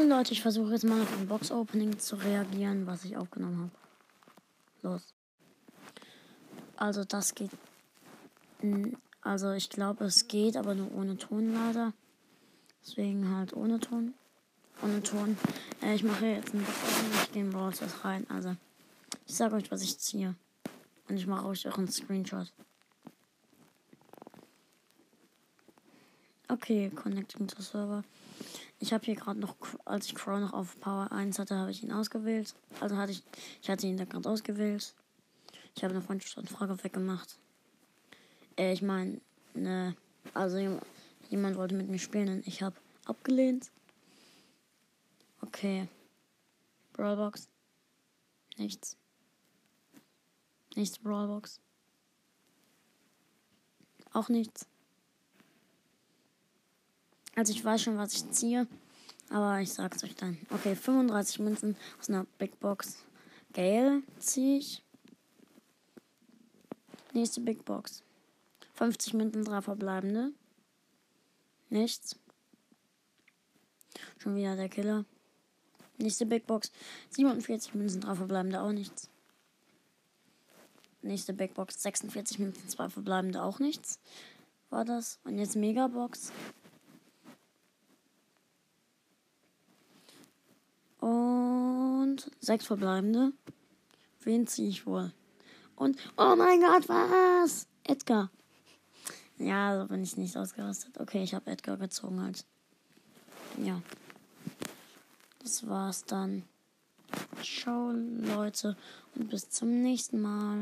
Also Leute, ich versuche jetzt mal auf ein Box-Opening zu reagieren, was ich aufgenommen habe. Los. Also das geht. Also ich glaube, es geht, aber nur ohne Ton leider. Deswegen halt ohne Ton. Ohne Ton. Äh, ich mache jetzt ein Box-Opening. Ich gehe in Brawl rein. Also ich sage euch, was ich ziehe. Und ich mache euch auch einen Screenshot. Okay, connecting to server. Ich habe hier gerade noch, als ich Crow noch auf Power 1 hatte, habe ich ihn ausgewählt. Also hatte ich, ich hatte ihn da gerade ausgewählt. Ich habe eine Freundschaftsanfrage weggemacht. Äh, ich meine, ne, also jemand wollte mit mir spielen und ich habe abgelehnt. Okay. Brawlbox. Nichts. Nichts Brawlbox. Auch nichts. Also ich weiß schon, was ich ziehe. Aber ich sag's euch dann. Okay, 35 Münzen aus einer Big Box. Gale ziehe ich. Nächste Big Box. 50 Münzen, drei verbleibende. Nichts. Schon wieder der Killer. Nächste Big Box. 47 Münzen, drei verbleibende, auch nichts. Nächste Big Box. 46 Münzen, zwei verbleibende, auch nichts. War das. Und jetzt Megabox. Sechs verbleibende. Wen ziehe ich wohl? Und, oh mein Gott, was? Edgar. Ja, so bin ich nicht ausgerastet. Okay, ich habe Edgar gezogen halt. Ja. Das war's dann. Ciao, Leute. Und bis zum nächsten Mal.